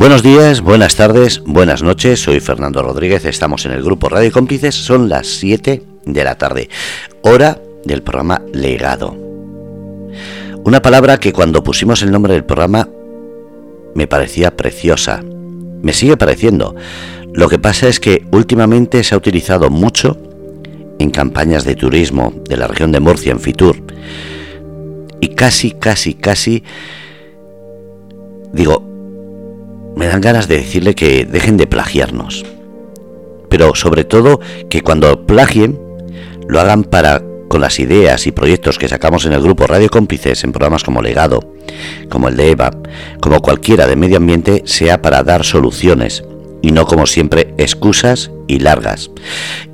Buenos días, buenas tardes, buenas noches. Soy Fernando Rodríguez. Estamos en el grupo Radio Cómplices. Son las 7 de la tarde, hora del programa Legado. Una palabra que cuando pusimos el nombre del programa me parecía preciosa. Me sigue pareciendo. Lo que pasa es que últimamente se ha utilizado mucho en campañas de turismo de la región de Murcia, en Fitur. Y casi, casi, casi, digo, me dan ganas de decirle que dejen de plagiarnos. Pero sobre todo que cuando plagien, lo hagan para con las ideas y proyectos que sacamos en el grupo Radio Cómplices en programas como Legado, como el de Eva, como cualquiera de medio ambiente, sea para dar soluciones y no como siempre excusas y largas.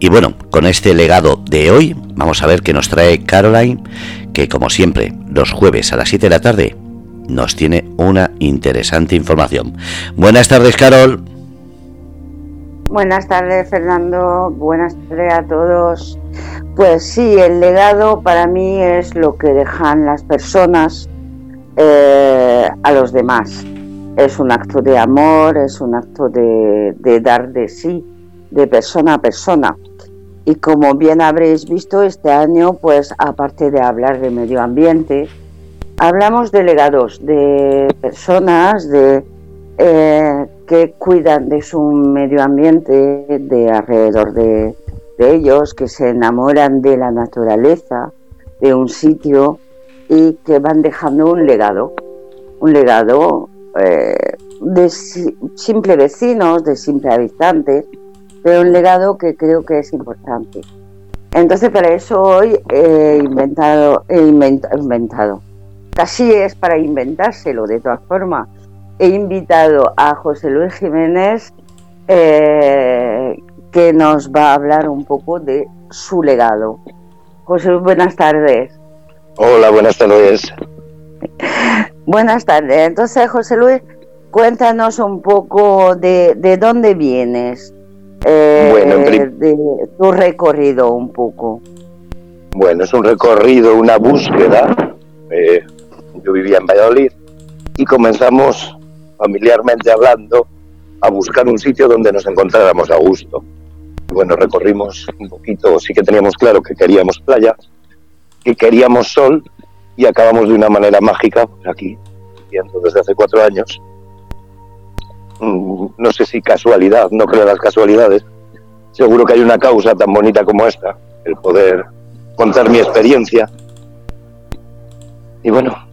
Y bueno, con este legado de hoy vamos a ver qué nos trae Caroline, que como siempre los jueves a las 7 de la tarde nos tiene una interesante información. Buenas tardes, Carol. Buenas tardes, Fernando. Buenas tardes a todos. Pues sí, el legado para mí es lo que dejan las personas eh, a los demás. Es un acto de amor, es un acto de, de dar de sí, de persona a persona. Y como bien habréis visto, este año, pues aparte de hablar de medio ambiente, Hablamos de legados, de personas de, eh, que cuidan de su medio ambiente, de alrededor de, ellos, que se enamoran de la naturaleza, de un sitio y que van dejando un legado, un legado eh, de simple vecinos, de simple habitantes, pero un legado que creo que es importante. Entonces para eso hoy he inventado, he inventado Casi es para inventárselo, de todas formas. He invitado a José Luis Jiménez, eh, que nos va a hablar un poco de su legado. José Luis, buenas tardes. Hola, buenas tardes. buenas tardes. Entonces, José Luis, cuéntanos un poco de, dónde vienes, eh, bueno, de tu recorrido un poco. Bueno, es un recorrido, una búsqueda. Eh, yo vivía en Valladolid y comenzamos familiarmente hablando a buscar un sitio donde nos encontráramos a gusto. Bueno, recorrimos un poquito, sí que teníamos claro que queríamos playa, que queríamos sol y acabamos de una manera mágica pues aquí, viviendo desde hace cuatro años. Mm, no sé si casualidad, no creo en las casualidades. Seguro que hay una causa tan bonita como esta, el poder contar mi experiencia. Y bueno,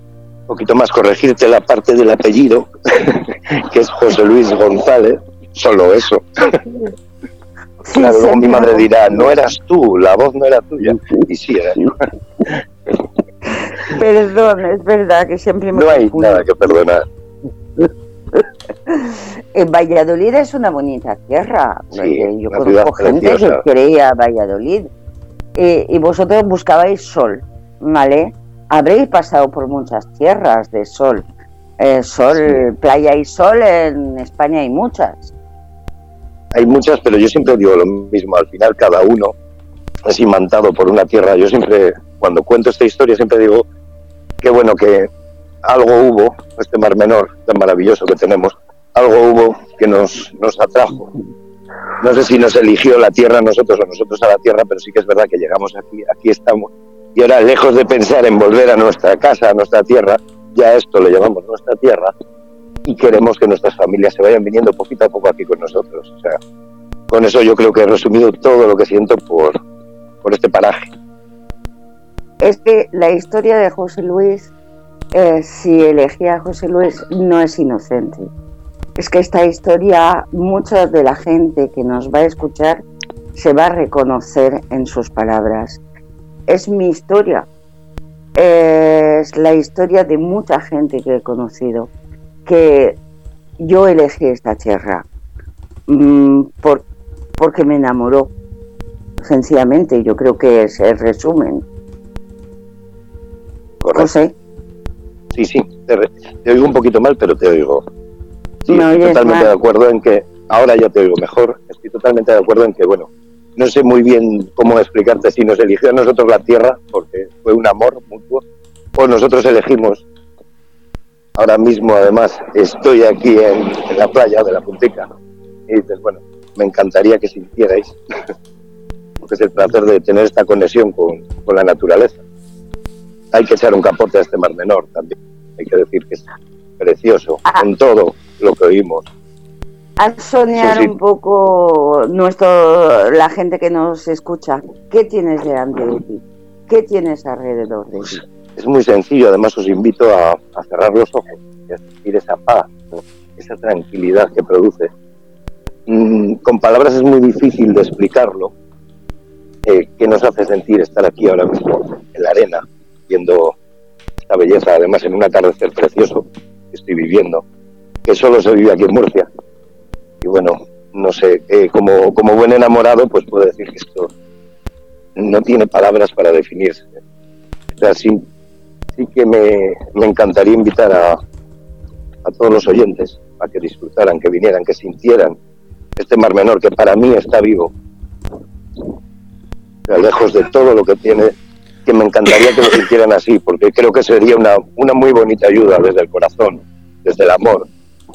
un poquito más corregirte la parte del apellido, que es José Luis González, solo eso. claro, luego mi madre dirá, no eras tú, la voz no era tuya. Y sí era yo. Perdón, es verdad que siempre me No hay nada que perdonar. En Valladolid es una bonita tierra. Yo conozco gente que creía Valladolid. Eh, y vosotros buscabais sol, ¿vale? Habréis pasado por muchas tierras de sol. Eh, sol, playa y sol en España hay muchas. Hay muchas, pero yo siempre digo lo mismo. Al final cada uno es imantado por una tierra. Yo siempre, cuando cuento esta historia, siempre digo que bueno que algo hubo, este mar menor tan maravilloso que tenemos, algo hubo que nos, nos atrajo. No sé si nos eligió la tierra a nosotros o nosotros a la tierra, pero sí que es verdad que llegamos aquí, aquí estamos y ahora, lejos de pensar en volver a nuestra casa, a nuestra tierra, ya esto lo llamamos nuestra tierra y queremos que nuestras familias se vayan viniendo poquito a poco aquí con nosotros. O sea, con eso yo creo que he resumido todo lo que siento por, por este paraje. Es que la historia de José Luis, eh, si elegía a José Luis, no es inocente. Es que esta historia, mucha de la gente que nos va a escuchar se va a reconocer en sus palabras es mi historia. Es la historia de mucha gente que he conocido, que yo elegí esta tierra mm, por, porque me enamoró, sencillamente. Yo creo que es el resumen. José. Sí, sí, te, oigo un poquito mal, pero te oigo. Sí, estoy totalmente de acuerdo en que ahora ya te oigo mejor. Estoy totalmente de acuerdo en que, bueno, no sé muy bien cómo explicarte si nos eligió a nosotros la tierra, porque fue un amor mutuo, o nosotros elegimos ahora mismo además estoy aquí en, la playa de la Puntica y dices, bueno, me encantaría que sintierais porque es el placer de tener esta conexión con, con la naturaleza. Hay que echar un capote a este mar menor también, hay que decir que es precioso, con todo lo que oímos. A soñar un poco nuestro, la gente que nos escucha. ¿Qué tienes delante de ti? ¿Qué tienes alrededor de ti? Es muy sencillo, además os invito a, cerrar los ojos y a sentir esa paz, esa tranquilidad que produce. Mm, con palabras es muy difícil de explicarlo. Eh, ¿Qué nos hace sentir estar aquí ahora mismo en la arena, viendo esta belleza, además en un atardecer precioso que estoy viviendo, que solo se vive aquí en Murcia? Y bueno, no sé, eh, como, como buen enamorado, pues puedo decir que esto no tiene palabras para definirse. O sea, sí, que me, me encantaría invitar a, a todos los oyentes a que disfrutaran, que vinieran, que sintieran este mar menor que para mí está vivo. lejos de todo lo que tiene, que me encantaría que lo sintieran así, porque creo que sería una, una muy bonita ayuda desde el corazón, desde el amor,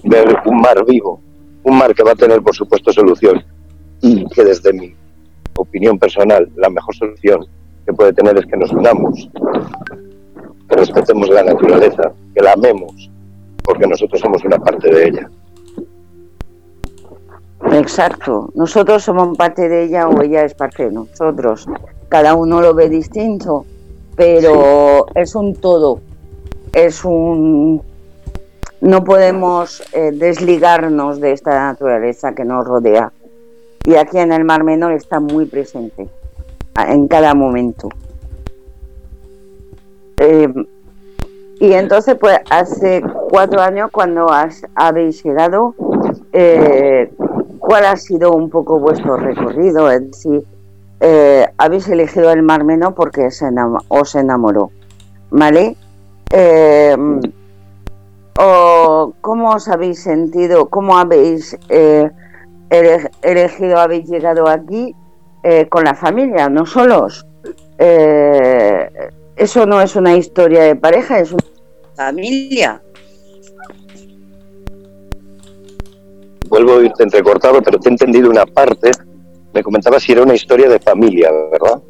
ver un mar vivo, un mar que va a tener, por supuesto, solución y que desde mi opinión personal, la mejor solución que puede tener es que nos unamos, que respetemos la naturaleza, que la amemos, porque nosotros somos una parte de ella. Exacto, nosotros somos parte de ella o ella es parte de nosotros. Cada uno lo ve distinto, pero es un todo, es un... No podemos eh, desligarnos de esta naturaleza que nos rodea y aquí en el Mar Menor está muy presente en cada momento. Eh, y entonces, pues hace cuatro años cuando has, habéis llegado, eh, ¿cuál ha sido un poco vuestro recorrido? Es decir, eh, habéis elegido el Mar Menor porque se os enamoró, ¿vale? O ¿Cómo os habéis sentido? ¿Cómo habéis elegido, habéis llegado aquí eh, con la familia, no solos. Eh, eso no es una historia de pareja, es una familia. Vuelvo a irte pero te he entendido una parte. Me comentabas si era una historia de familia, ¿verdad?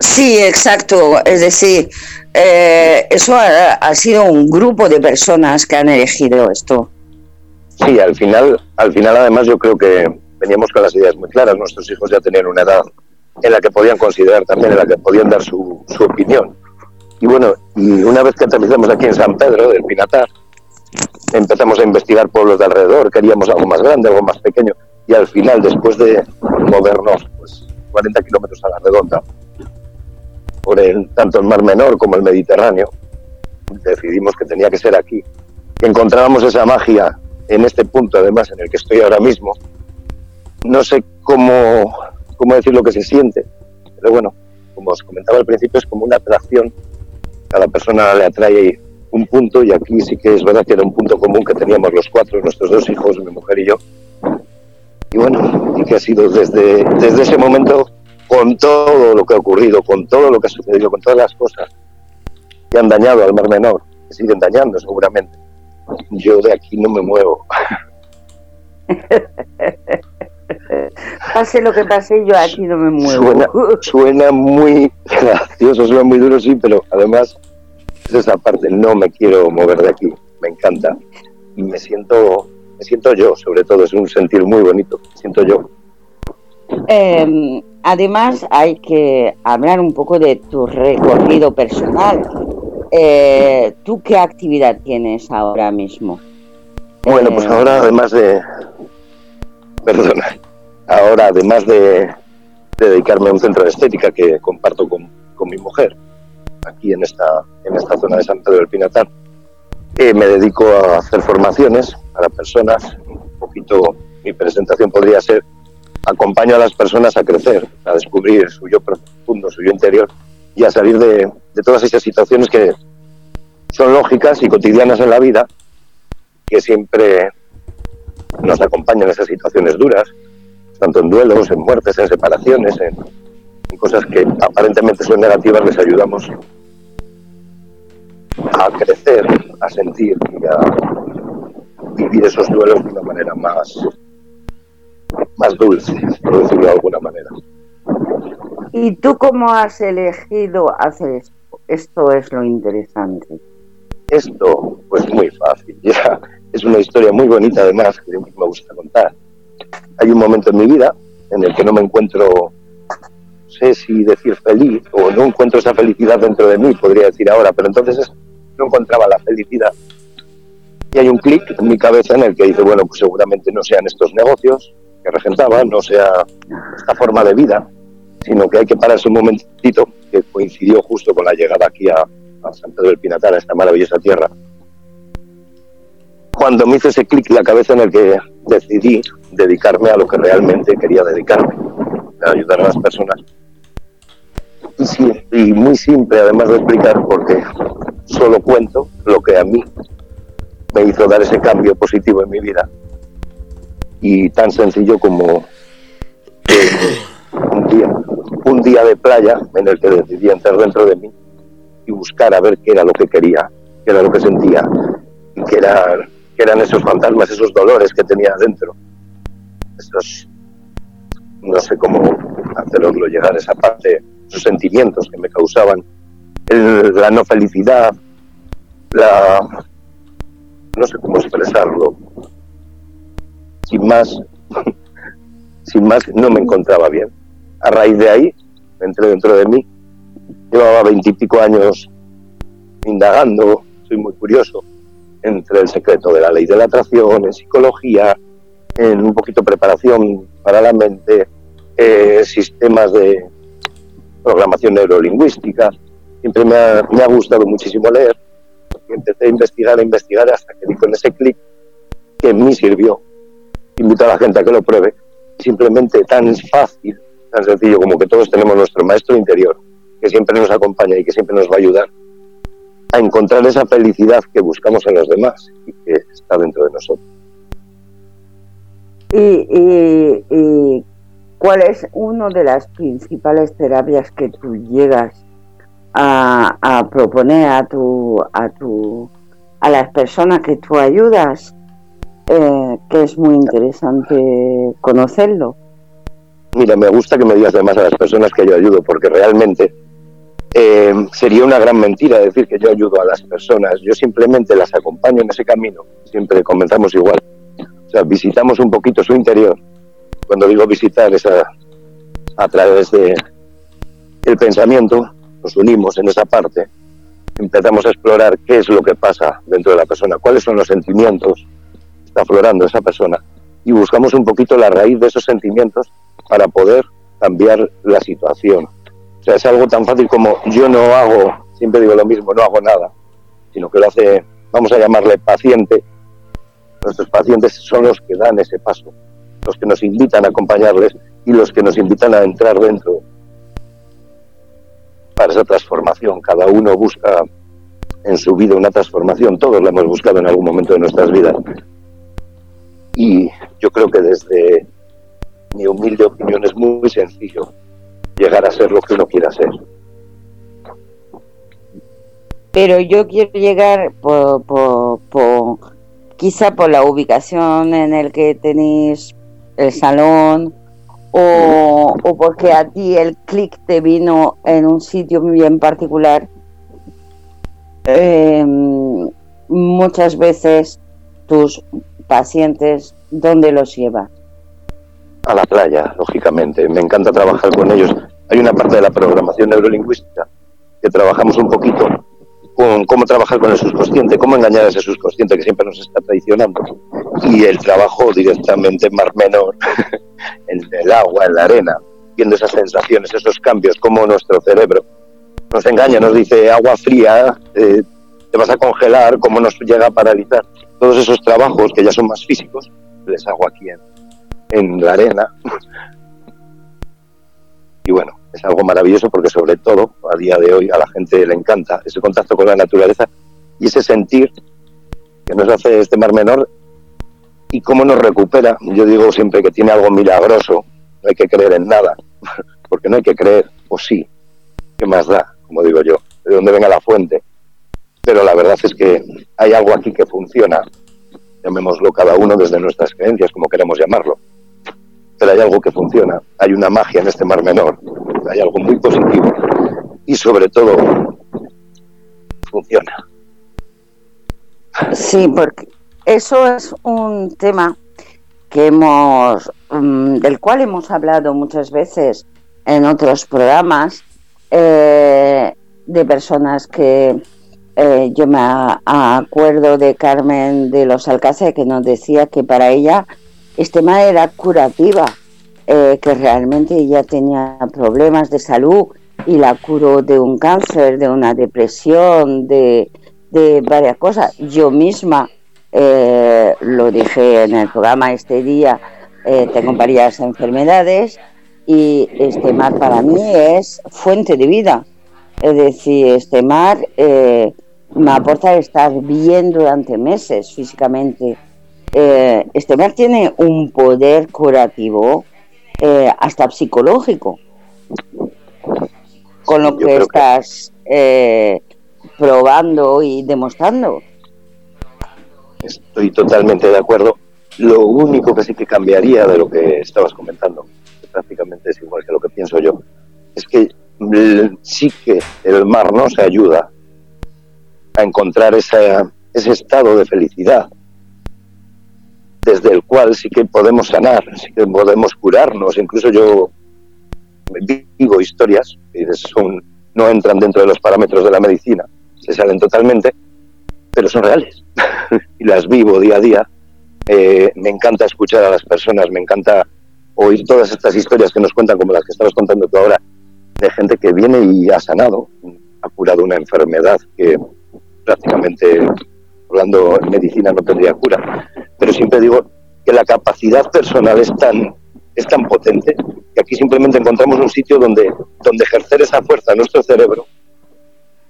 Sí, exacto. Es decir, eh, eso ha, sido un grupo de personas que han elegido esto. Sí, al final, al final además yo creo que veníamos con las ideas muy claras. Nuestros hijos ya tenían una edad en la que podían considerar también, en la que podían dar su, su opinión. Y bueno, y una vez que aterrizamos aquí en San Pedro, del Pinatar, empezamos a investigar pueblos de alrededor, queríamos algo más grande, algo más pequeño, y al final, después de movernos pues, 40 kilómetros a la redonda, por el, tanto el Mar Menor como el Mediterráneo, decidimos que tenía que ser aquí. Que encontrábamos esa magia en este punto, además, en el que estoy ahora mismo, no sé cómo, cómo decir lo que se siente, pero bueno, como os comentaba al principio, es como una atracción. Cada persona le atrae un punto y aquí sí que es verdad que era un punto común que teníamos los cuatro, nuestros dos hijos, mi mujer y yo. Y bueno, y que ha sido desde, desde ese momento, con todo lo que ha ocurrido, con todo lo que ha sucedido, con todas las cosas que han dañado al Mar Menor, que siguen dañando seguramente, yo de aquí no me muevo. pase lo que pase, yo aquí no me muevo. Suena, muy gracioso, suena muy duro, sí, pero además es esa parte, no me quiero mover de aquí, me encanta. Y me siento, me siento yo, sobre todo, es un sentir muy bonito, me siento yo. Em, además, hay que hablar un poco de tu recorrido personal. Eh, ¿Tú qué actividad tienes ahora mismo? Bueno, pues eh, ahora además de... Perdona. Ahora además de, dedicarme a un centro de estética que comparto con, mi mujer, aquí en esta, en esta zona de San Pedro del Pinatar, eh, me dedico a hacer formaciones para personas. Un poquito mi presentación podría ser acompaño a las personas a crecer, a descubrir su yo profundo, su yo interior y a salir de, todas esas situaciones que son lógicas y cotidianas en la vida, que siempre nos acompañan en esas situaciones duras, tanto en duelos, en muertes, en separaciones, en, cosas que aparentemente son negativas, les ayudamos a crecer, a sentir y a vivir esos duelos de una manera más, más dulce, por decirlo de alguna manera. ¿Y tú cómo has elegido hacer esto? Esto es lo interesante. Esto, pues muy fácil. Ya es una historia muy bonita además que me gusta contar. Hay un momento en mi vida en el que no me encuentro, no sé si decir feliz o no encuentro esa felicidad dentro de mí, podría decir ahora, pero entonces no encontraba la felicidad. Y hay un clic en mi cabeza en el que dice, bueno, pues seguramente no sean estos negocios que regentaba, no sea esta forma de vida, sino que hay que pararse un momentito, que coincidió justo con la llegada aquí a, a San Pedro del Pinatar, a esta maravillosa tierra, cuando me hizo ese clic en la cabeza en el que decidí dedicarme a lo que realmente quería dedicarme, a ayudar a las personas. Y, y muy simple, además de explicar, porque solo cuento lo que a mí me hizo dar ese cambio positivo en mi vida. Y tan sencillo como un día, un día de playa en el que decidí entrar dentro de mí y buscar a ver qué era lo que quería, qué era lo que sentía y qué, era, qué eran esos fantasmas, esos dolores que tenía dentro. Esos, no sé cómo haceroslo llegar, esa parte, esos sentimientos que me causaban, la no felicidad, la, no sé cómo expresarlo, sin más, sin más no me encontraba bien. A raíz de ahí, entré dentro de mí, llevaba veintipico años indagando, soy muy curioso, entre el secreto de la ley de la atracción, en psicología, en un poquito preparación para la mente, eh, sistemas de programación neurolingüística. Siempre me ha, me gustado muchísimo leer. empecé a investigar, a investigar hasta que di con ese clic que mí sirvió. Invito a la gente a que lo pruebe. Simplemente tan fácil, tan sencillo como que todos tenemos nuestro maestro interior, que siempre nos acompaña y que siempre nos va a ayudar a encontrar esa felicidad que buscamos en los demás y que está dentro de nosotros. ¿Y, cuál es una de las principales terapias que tú llegas a, proponer a tu, a tu a las personas que tú ayudas? Eh, que es muy interesante conocerlo. Mira, me gusta que me digas además a las personas que yo ayudo, porque realmente eh, sería una gran mentira decir que yo ayudo a las personas. Yo simplemente las acompaño en ese camino. Siempre comenzamos igual. O sea, visitamos un poquito su interior. Cuando digo visitar es a, través de el pensamiento, nos unimos en esa parte, empezamos a explorar qué es lo que pasa dentro de la persona, cuáles son los sentimientos está aflorando esa persona y buscamos un poquito la raíz de esos sentimientos para poder cambiar la situación. O sea, es algo tan fácil como yo no hago, siempre digo lo mismo, no hago nada, sino que lo hace, vamos a llamarle paciente, Nuestros pacientes son los que dan ese paso, los que nos invitan a acompañarles y los que nos invitan a entrar dentro para esa transformación. Cada uno busca en su vida una transformación, todos la hemos buscado en algún momento de nuestras vidas. Y yo creo que desde mi humilde opinión es muy sencillo llegar a ser lo que uno quiera ser. Pero yo quiero llegar por, por, quizá por la ubicación en el que tenéis el salón o, porque a ti el clic te vino en un sitio bien particular. Em, muchas veces tus pacientes, ¿dónde los llevas? A la playa, lógicamente. Me encanta trabajar con ellos. Hay una parte de la programación neurolingüística que trabajamos un poquito cómo trabajar con el subconsciente, cómo engañar a ese subconsciente que siempre nos está traicionando. Y el trabajo directamente en mar menor, en el agua, en la arena, viendo esas sensaciones, esos cambios, cómo nuestro cerebro nos engaña, nos dice agua fría, eh, te vas a congelar, cómo nos llega a paralizar. Todos esos trabajos que ya son más físicos, les hago aquí en, la arena. y bueno, es algo maravilloso porque sobre todo a día de hoy a la gente le encanta ese contacto con la naturaleza y ese sentir que nos hace este mar menor y cómo nos recupera. Yo digo siempre que tiene algo milagroso, no hay que creer en nada, porque no hay que creer, o sí, ¿qué más da? Como digo yo, de dónde venga la fuente. Pero la verdad es que hay algo aquí que funciona, llamémoslo cada uno desde nuestras creencias, como queremos llamarlo, pero hay algo que funciona, hay una magia en este mar menor, hay algo muy positivo. Y sobre todo funciona. Sí, porque eso es un tema que hemos, mm, del cual hemos hablado muchas veces en otros programas eh, de personas que eh, yo me acuerdo de Carmen de los Alcáceres que nos decía que para ella este tema era curativa, eh, que realmente ella tenía problemas de salud y la curó de un cáncer, de una depresión, de, varias cosas. Yo misma eh, lo dije en el programa este día, tengo varias enfermedades y este mar para mí es fuente de vida. Es decir, este mar me aporta estar bien durante meses físicamente. este mar tiene un poder curativo hasta psicológico con lo que estás probando y demostrando. Estoy totalmente de acuerdo. Lo único que sí que cambiaría de lo que estabas comentando, que prácticamente es igual que lo que pienso yo, es que sí que el mar nos ayuda a encontrar ese estado de felicidad desde el cual sí que podemos sanar, sí que podemos curarnos. Incluso yo digo historias que son, no entran dentro de los parámetros de la medicina, se salen totalmente, pero son reales y las vivo día a día. Eh, me encanta escuchar a las personas, me encanta oír todas estas historias que nos cuentan, como las que estabas contando tú ahora, de gente que viene y ha sanado, ha curado una enfermedad que prácticamente, hablando en medicina, no tendría cura. Pero siempre digo que la capacidad personal es tan, es tan potente que aquí simplemente encontramos un sitio donde, donde ejercer esa fuerza en nuestro cerebro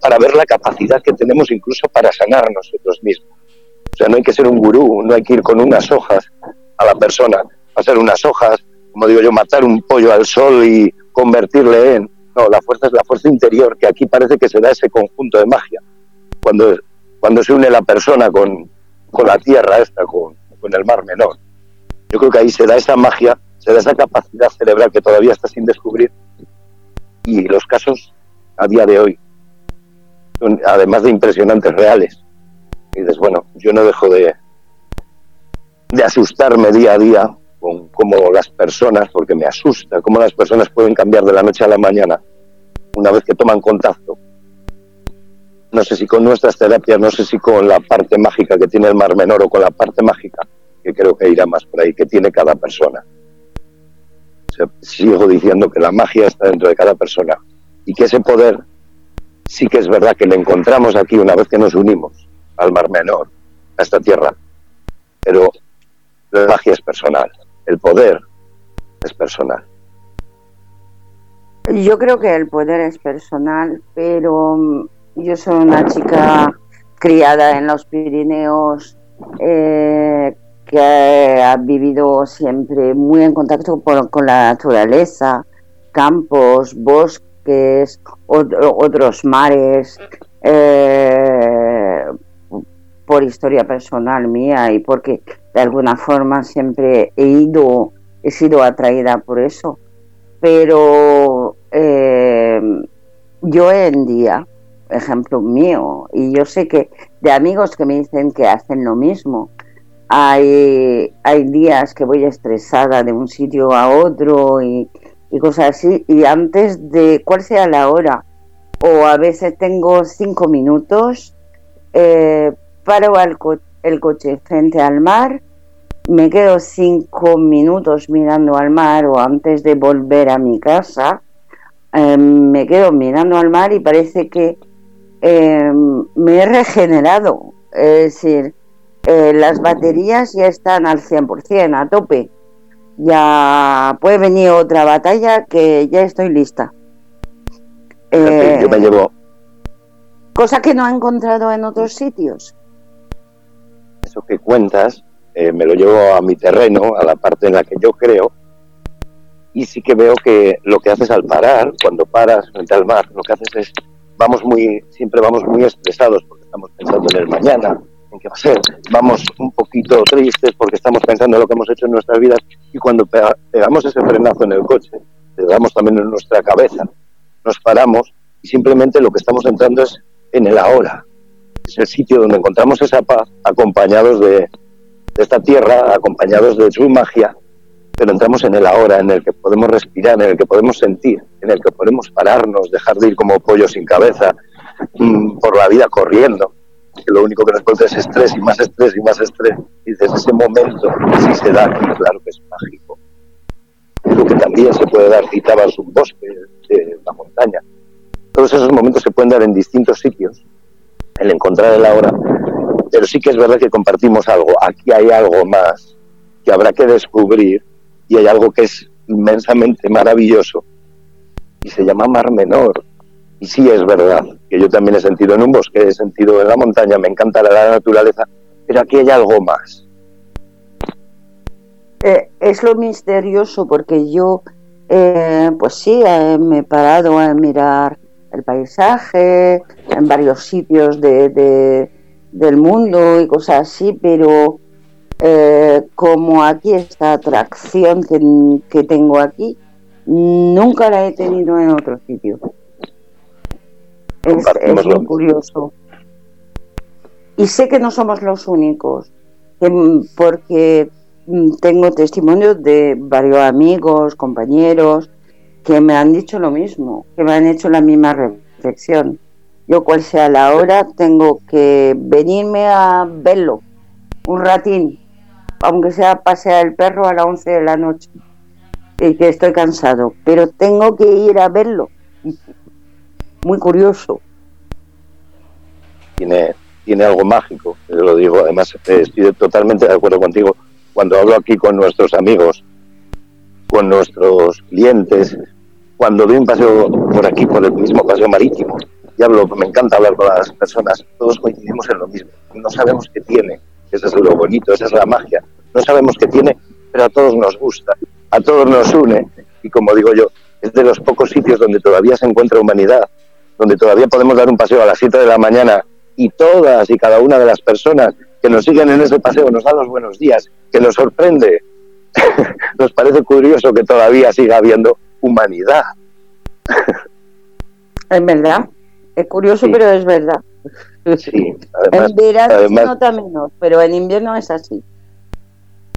para ver la capacidad que tenemos incluso para sanar nosotros mismos. O sea, no hay que ser un gurú, no hay que ir con unas hojas a la persona, hacer unas hojas, como digo yo, matar un pollo al sol y convertirle en... No, la fuerza es la fuerza interior, que aquí parece que se da ese conjunto de magia. Cuando, se une la persona con, con la tierra esta, con, con el mar menor. Yo creo que ahí se da esa magia, se da esa capacidad cerebral que todavía está sin descubrir. Y los casos a día de hoy además de impresionantes reales. Y dices, bueno, yo no dejo de, de asustarme día a día con cómo las personas, porque me asusta, cómo las personas pueden cambiar de la noche a la mañana una vez que toman contacto. No sé si con nuestras terapias, no sé si con la parte mágica que tiene el Mar Menor o con la parte mágica, que creo que irá más por ahí, que tiene cada persona. sigo diciendo que la magia está dentro de cada persona y que ese poder sí que es verdad que le encontramos aquí una vez que nos unimos al Mar Menor, a esta tierra, pero la magia es personal, el poder es personal. Yo creo que el poder es personal, pero mm, yo soy una chica criada en los Pirineos, eh, que ha vivido siempre muy en contacto con la naturaleza, campos, bosques es otros mares, eh, por historia personal mía y porque de alguna forma siempre he ido, he sido atraída por eso. Pero eh, yo en día, ejemplo mío, y yo sé que de amigos que me dicen que hacen lo mismo, hay, hay días que voy estresada de un sitio a otro y, cosas así. Y antes de cuál sea la hora, o a veces tengo cinco minutos, eh, paro el coche frente al mar, me quedo cinco minutos mirando al mar o antes de volver a mi casa, em, me quedo mirando al mar y parece que em, me he regenerado. Es decir, eh, las baterías ya están al 100%, a tope ya puede venir otra batalla que ya estoy lista. yo me eh, llevo. Cosa que no he encontrado en otros sitios. Eso que cuentas, eh, me lo llevo a mi terreno, a la parte en la que yo creo, y sí que veo que lo que haces al parar, cuando paras frente al mar, lo que haces es, vamos muy, siempre vamos muy estresados, porque estamos pensando en el mañana, en qué va a ser, vamos un poquito tristes porque estamos pensando en lo que hemos hecho en nuestras vidas y cuando pegamos ese frenazo en el coche, le damos también en nuestra cabeza, nos paramos y simplemente lo que estamos entrando es en el ahora. Es el sitio donde encontramos esa paz acompañados de, de esta tierra, acompañados de su magia, pero entramos en el ahora, en el que podemos respirar, en el que podemos sentir, en el que podemos pararnos, dejar de ir como pollo sin cabeza mm, por la vida corriendo, que lo único que nos produce es estrés y más estrés y más estrés. Y desde ese momento, si se da claro que es mágico. Lo que también se puede dar, citabas un bosque, de la montaña. Todos esos momentos se pueden dar en distintos sitios, el encontrar el ahora, pero sí que es verdad que compartimos algo. Aquí hay algo más que habrá que descubrir y hay algo que es inmensamente maravilloso y se llama Mar Menor. Y sí es verdad que yo también he sentido en un bosque, he sentido en la montaña, me encanta la naturaleza, pero aquí hay algo más. Eh, es lo misterioso porque yo, eh, pues sí, eh, me he parado a mirar el paisaje en varios sitios de, del mundo y cosas así, pero como aquí esta atracción que, que tengo aquí, nunca la he tenido en otro sitio. Es, muy curioso. Y sé que no somos los únicos, porque mm, tengo testimonios de varios amigos, compañeros, que me han dicho lo mismo, que me han hecho la misma reflexión. Yo, cual sea la hora, tengo que venirme a verlo, un ratín, aunque sea pasear el perro a las 11 de la noche, y que estoy cansado, pero tengo que ir a verlo muy curioso. Tiene, tiene algo mágico, lo digo, además eh, estoy totalmente de acuerdo contigo. Cuando hablo aquí con nuestros amigos, con nuestros clientes, cuando doy un paseo por aquí, por el mismo paseo marítimo, y hablo, me encanta hablar con las personas, todos coincidimos en lo mismo. No sabemos qué tiene, eso es lo bonito, esa es la magia. No sabemos qué tiene, pero a todos nos gusta, a todos nos une, y como digo yo, es de los pocos sitios donde todavía se encuentra humanidad, donde todavía podemos dar un paseo a las 7 de la mañana y todas y cada una de las personas que nos siguen en ese paseo nos dan los buenos días, que nos sorprende. nos parece curioso que todavía siga habiendo humanidad. es verdad, es curioso, pero es verdad. Sí, en verano se nota menos, pero en invierno es así.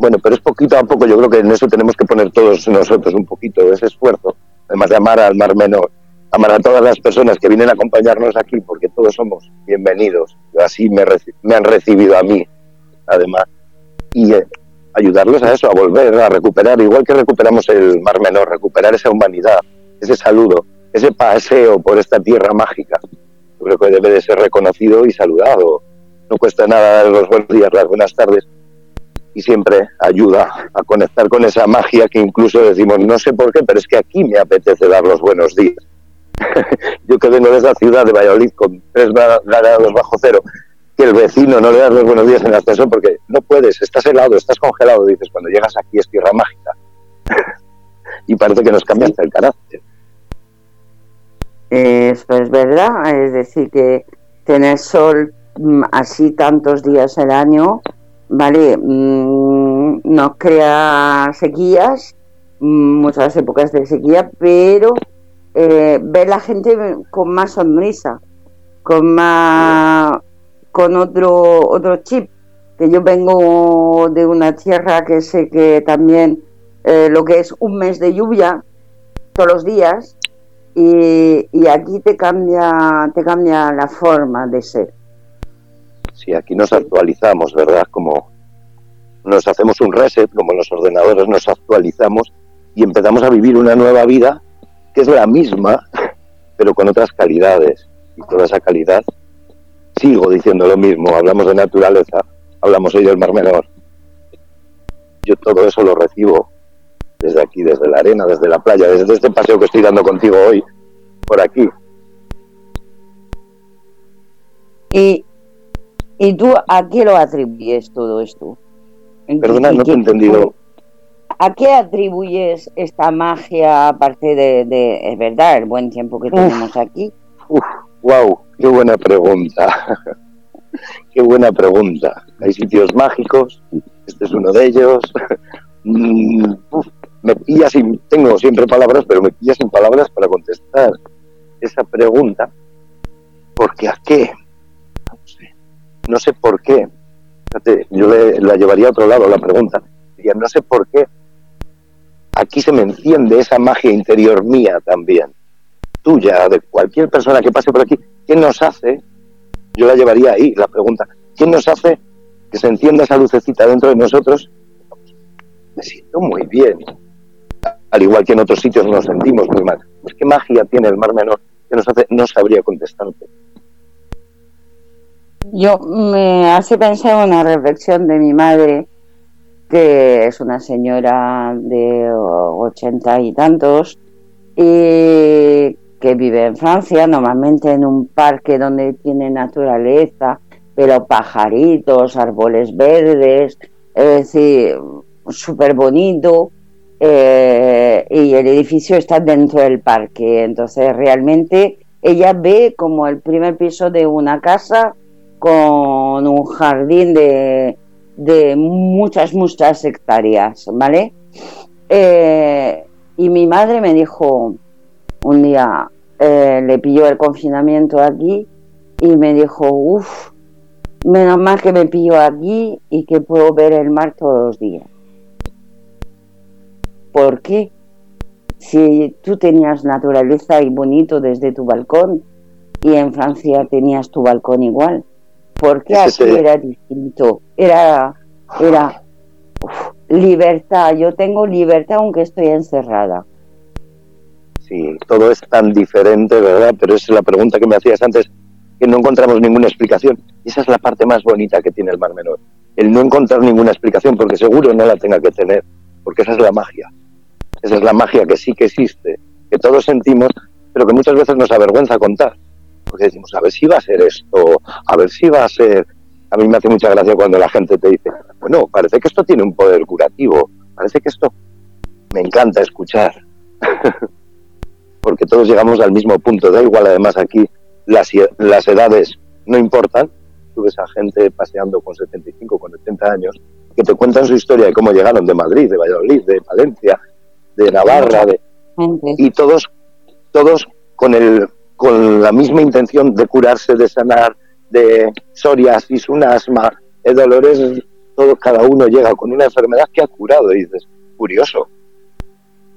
Bueno, pero es poquito a poco, yo creo que en eso tenemos que poner todos nosotros un poquito ese esfuerzo, además de amar al mar menor amar a todas las personas que vienen a acompañarnos aquí, porque todos somos bienvenidos, así me, me han recibido a mí, además, y eh, ayudarlos a eso, a volver, a recuperar, igual que recuperamos el Mar Menor, recuperar esa humanidad, ese saludo, ese paseo por esta tierra mágica. Yo creo que debe de ser reconocido y saludado. No cuesta nada dar los buenos días, las buenas tardes, y siempre ayuda a conectar con esa magia que incluso decimos, no sé por qué, pero es que aquí me apetece dar los buenos días yo que vengo de esa ciudad de Valladolid con tres grados bajo cero, que el vecino no le das los buenos días en el ascensor porque no puedes, estás helado, estás congelado, dices, cuando llegas aquí es tierra mágica. y parece que nos cambiaste el carácter. Eso es verdad, es decir, que tener sol mm, así tantos días al año, ¿vale? Mm, nos crea sequías, mm, muchas épocas de sequía, pero eh, ver la gente con más sonrisa, con más, con otro, otro chip. Que yo vengo de una tierra que sé que también eh, lo que es un mes de lluvia todos los días y, y, aquí te cambia, te cambia la forma de ser. Sí, aquí nos actualizamos, ¿verdad? Como nos hacemos un reset, como los ordenadores nos actualizamos y empezamos a vivir una nueva vida que es la misma, pero con otras calidades. Y toda esa calidad, sigo diciendo lo mismo, hablamos de naturaleza, hablamos hoy del Mar Menor. Yo todo eso lo recibo desde aquí, desde la arena, desde la playa, desde este paseo que estoy dando contigo hoy, por aquí. ¿Y, y tú a qué lo atribuyes todo esto? Perdona, no te he entendido. ¿A qué atribuyes esta magia, aparte de, es verdad, el buen tiempo que tenemos aquí? Uf, wow, qué buena pregunta. Qué buena pregunta. Hay sitios mágicos, este es uno de ellos. Mm, me pilla sin, tengo siempre palabras, pero me pilla sin palabras para contestar esa pregunta. Porque a qué? No sé, por qué. yo la llevaría a otro lado la pregunta. Diría, no sé por qué. Aquí se me enciende esa magia interior mía también, tuya, de cualquier persona que pase por aquí. ¿Qué nos hace? Yo la llevaría ahí, la pregunta. ¿Qué nos hace que se encienda esa lucecita dentro de nosotros? Me siento muy bien. Al igual que en otros sitios nos sentimos muy mal. Pues ¿Qué magia tiene el Mar Menor que nos hace? No sabría contestarte. Yo me hace pensar una reflexión de mi madre, que es una señora de ochenta y tantos, y que vive en Francia, normalmente en un parque donde tiene naturaleza, pero pajaritos, árboles verdes, es decir, súper bonito. Eh, y el edificio está dentro del parque, entonces realmente ella ve como el primer piso de una casa con un jardín de, muchas, muchas hectáreas, ¿vale? Eh, y mi madre me dijo, un día eh, le pilló el confinamiento aquí y me dijo, uff, menos mal que me pillo aquí y que puedo ver el mar todos los días. ¿Por qué? Si tú tenías naturaleza y bonito desde tu balcón y en Francia tenías tu balcón igual, ¿por qué aquí era distinto? Era, era libertad. Yo tengo libertad aunque estoy encerrada y todo es tan diferente, ¿verdad? Pero es la pregunta que me hacías antes, que no encontramos ninguna explicación. Esa es la parte más bonita que tiene el Mar Menor. El no encontrar ninguna explicación, porque seguro no la tenga que tener, porque esa es la magia. Esa es la magia que sí que existe, que todos sentimos, pero que muchas veces nos avergüenza contar. Porque decimos, a ver si va a ser esto, a ver si va a ser... A mí me hace mucha gracia cuando la gente te dice, bueno, parece que esto tiene un poder curativo, parece que esto... Me encanta escuchar. porque todos llegamos al mismo punto. Da igual, además, aquí las, las edades no importan. Tú ves a gente paseando con 75, con 80 años, que te cuentan su historia de cómo llegaron de Madrid, de Valladolid, de Valencia, de Navarra, de, y todos, todos con, el, con la misma intención de curarse, de sanar, de psoriasis, un asma, de dolores, todo, cada uno llega con una enfermedad que ha curado. Y dices, curioso,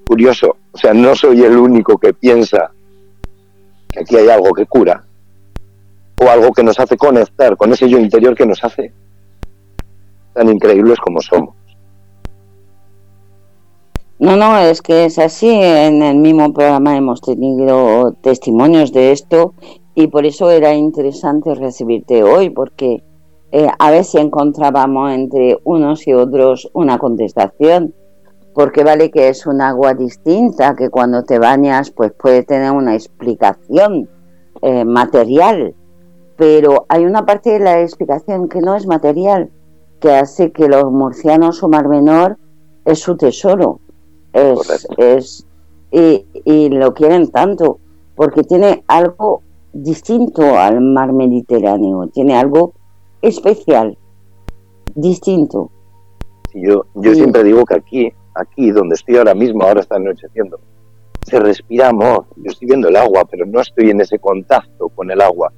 curioso, o sea, no soy el único que piensa que aquí hay algo que cura o algo que nos hace conectar con ese yo interior que nos hace tan increíbles como somos. No, no, es que es así. En el mismo programa hemos tenido testimonios de esto y por eso era interesante recibirte hoy, porque eh, a ver si encontrábamos entre unos y otros una contestación. Porque vale que es un agua distinta, que cuando te bañas pues puede tener una explicación eh, material, pero hay una parte de la explicación que no es material, que hace que los murcianos o Mar Menor es su tesoro, es, es y, y lo quieren tanto, porque tiene algo distinto al mar Mediterráneo, tiene algo especial, distinto. yo yo siempre digo que aquí aquí donde estoy ahora mismo, ahora está anocheciendo, se respira amor. Yo estoy viendo el agua, pero no estoy en ese contacto con el agua.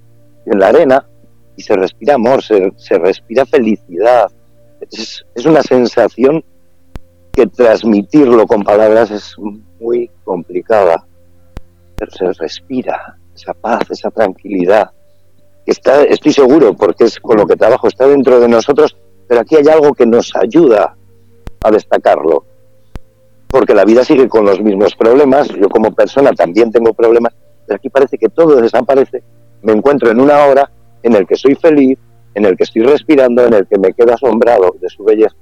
En la arena y se respira amor, se, respira felicidad. Es, es, una sensación que transmitirlo con palabras es muy complicada, pero se respira esa paz, esa tranquilidad. Está, estoy seguro, porque es con lo que trabajo, está dentro de nosotros, pero aquí hay algo que nos ayuda a destacarlo porque la vida sigue con los mismos problemas, yo como persona también tengo problemas, pero aquí parece que todo desaparece, me encuentro en una hora en el que soy feliz, en el que estoy respirando, en el que me quedo asombrado de su belleza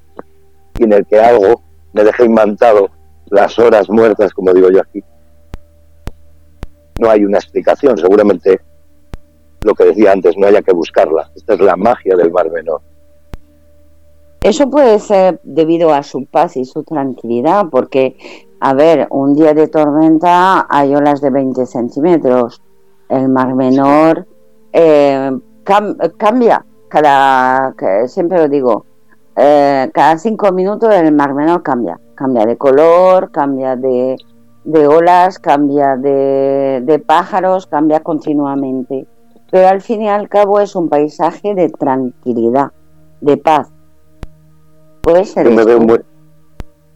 y en el que algo me deja imantado las horas muertas, como digo yo aquí. No hay una explicación, seguramente lo que decía antes, no haya que buscarla. Esta es la magia del Mar Menor. Eso puede ser debido a su paz y su tranquilidad, porque, a ver, un día de tormenta hay olas de 20 centímetros. El mar menor eh, cambia, cada, siempre lo digo, eh, cada cinco minutos el Mar Menor cambia, cambia de color, cambia de, de olas, cambia de, de, pájaros, cambia continuamente. Pero al fin y al cabo es un paisaje de tranquilidad, de paz. Puede ser. me veo, muy,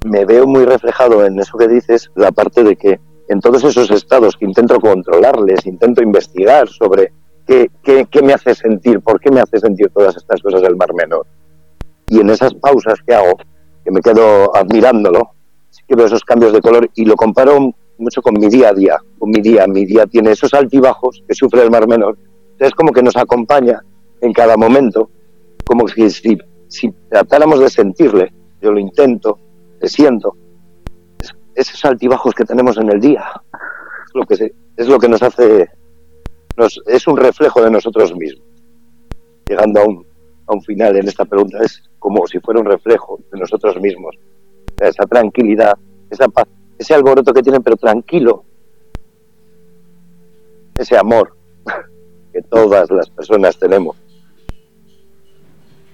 me veo muy reflejado en eso que dices, la parte de que en todos esos estados que intento controlarles, intento investigar sobre qué, qué, qué me hace sentir, por qué me hace sentir todas estas cosas del Mar Menor. Y en esas pausas que hago, que me quedo admirándolo, sí que esos cambios de color y lo comparo mucho con mi día a día, con mi día. Mi día tiene esos altibajos que sufre el Mar Menor. Es como que nos acompaña en cada momento, como si, si, tratáramos de sentirle, yo lo intento, le siento, esos altibajos que tenemos en el día. Es lo que, es lo que nos hace, nos, es un reflejo de nosotros mismos. Llegando a un, a un final en esta pregunta, es como si fuera un reflejo de nosotros mismos. esa tranquilidad, esa paz, ese alboroto que tienen, pero tranquilo. Ese amor que todas las personas tenemos.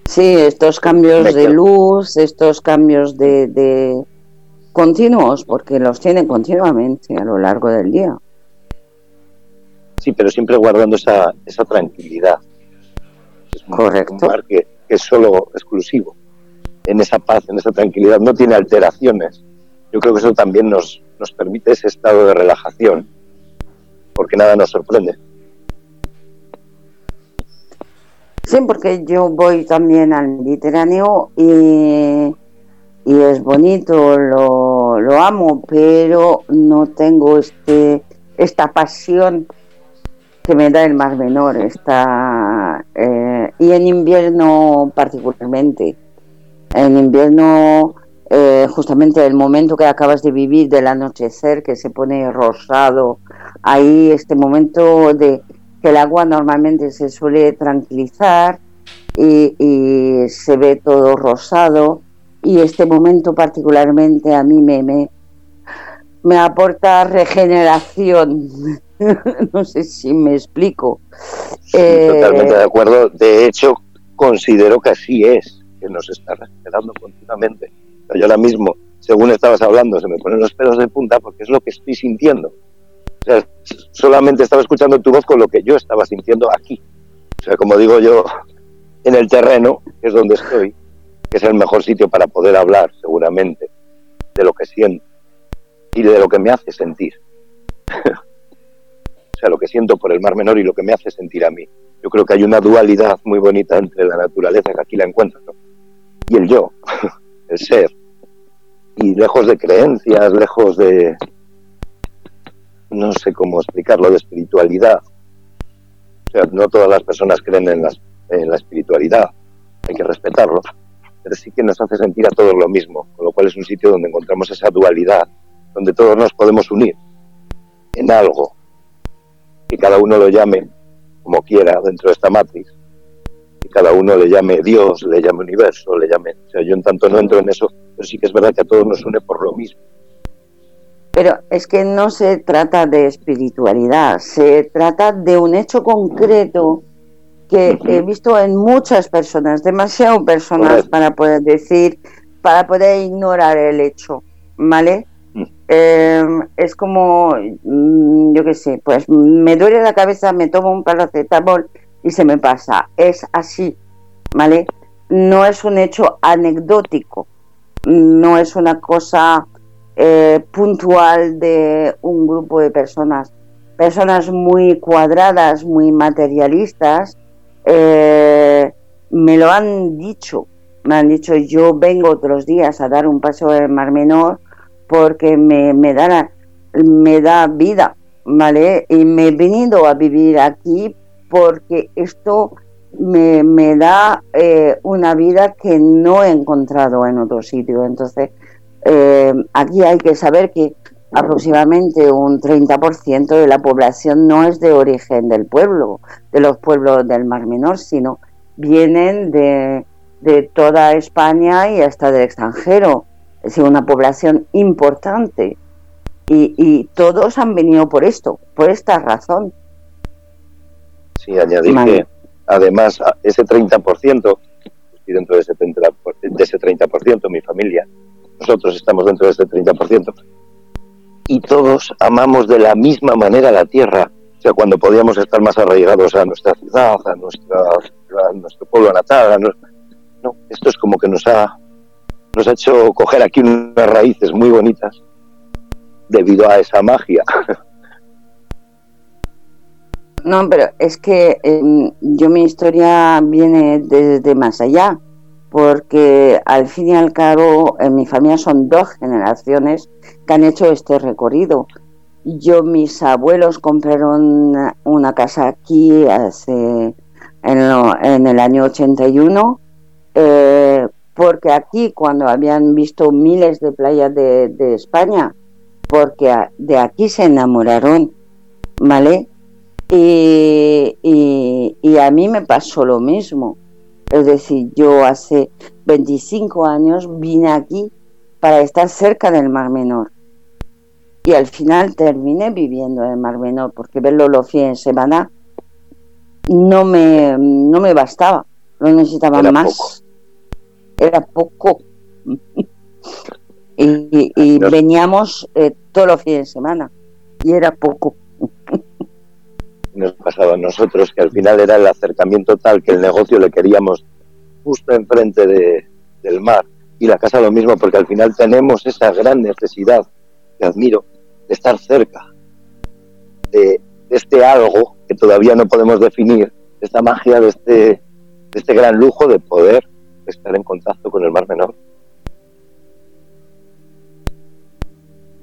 Sí, estos cambios de luz, estos cambios de, de, continuos, porque los tienen continuamente a lo largo del día. Sí, pero siempre guardando esa, esa tranquilidad. Es Correcto. Un mar que, que, es solo exclusivo, en esa paz, en esa tranquilidad, no tiene alteraciones. Yo creo que eso también nos, nos permite ese estado de relajación, porque nada nos sorprende. Sí, porque yo voy también al Mediterráneo y y es bonito, lo, lo amo, pero no tengo este esta pasión que me da el Mar Menor, esta, eh, y en invierno particularmente. En invierno, eh, justamente el momento que acabas de vivir del anochecer, que se pone rosado, ahí este momento de que el agua normalmente se suele tranquilizar y, se ve todo rosado y este momento particularmente a mí me, me aporta regeneración. no sé si me explico. Eh, totalmente de acuerdo. De hecho, considero que así es, que nos está regenerando continuamente. yo ahora mismo, según estabas hablando, se me ponen los pelos de punta porque es lo que estoy sintiendo. O sea, solamente estaba escuchando tu voz con lo que yo estaba sintiendo aquí. O sea, como digo yo, en el terreno, que es donde estoy, que es el mejor sitio para poder hablar, seguramente, de lo que siento y de lo que me hace sentir. lo que siento por el Mar Menor y lo que me hace sentir a mí. Yo creo que hay una dualidad muy bonita entre la naturaleza, que aquí la encuentro, y el yo, el ser. Y lejos de creencias, lejos de, no sé cómo explicarlo, de espiritualidad. O sea, no todas las personas creen en, las, en la espiritualidad, hay que respetarlo pero sí que nos hace sentir a todos lo mismo, con lo cual es un sitio donde encontramos esa dualidad, donde todos nos podemos unir en algo, que cada uno lo llame como quiera dentro de esta matriz, y cada uno le llame Dios, le llame universo, le llame... O sea, yo en tanto no entro en eso, pero sí que es verdad que a todos nos une por lo mismo. Pero es que no se trata de espiritualidad, se trata de un hecho concreto que he visto en muchas personas, demasiado personas para poder decir, para poder ignorar el hecho, ¿vale? Em, es como, mm, yo qué sé, pues me duele la cabeza, me tomo un paracetamol y se me pasa. Es así, ¿vale? No es un hecho anecdótico, no es una cosa eh, puntual de un grupo de personas. Personas muy cuadradas, muy materialistas, eh, me lo han dicho, me han dicho yo vengo otros días a dar un paso al Mar Menor porque me, me, da, me da vida, ¿vale? Y me he venido a vivir aquí porque esto me, me da eh, una vida que no he encontrado en otro sitio. Entonces, eh, aquí hay que saber que aproximadamente un 30% de la población no es de origen del pueblo, de los pueblos del Mar Menor, sino vienen de, toda España y hasta del extranjero. Es una población importante. Y, todos han venido por esto, por esta razón. Sí, añadir que además ese 30%, y dentro de ese, 30, de ese 30%, mi familia, nosotros estamos dentro de ese 30%, y todos amamos de la misma manera la tierra. O sea, cuando podíamos estar más arraigados a nuestra ciudad, a, nuestra, a nuestro pueblo natal, no, esto es como que nos ha, nos ha hecho coger aquí unas raíces muy bonitas debido a esa magia. No, pero es que em, yo mi historia viene desde más allá, porque al fin y al cabo en mi familia son dos generaciones que han hecho este recorrido. Yo, mis abuelos compraron una, casa aquí hace, en, el año 81, eh, porque aquí cuando habían visto miles de playas de, de España, porque de aquí se enamoraron, ¿vale? Y, y, a mí me pasó lo mismo. Es decir, yo hace 25 años vine aquí para estar cerca del Mar Menor. Y al final terminé viviendo en el Mar Menor, porque verlo los fines de semana no me, no me bastaba, lo necesitaba más. Era poco. y, veníamos eh, todos los fines de semana, y era poco nos pasaba a nosotros, que al final era el acercamiento tal que el negocio le queríamos justo enfrente de, del mar y la casa lo mismo, porque al final tenemos esa gran necesidad, que admiro, de estar cerca de, este algo que todavía no podemos definir, esta magia de este, de este gran lujo de poder estar en contacto con el mar menor.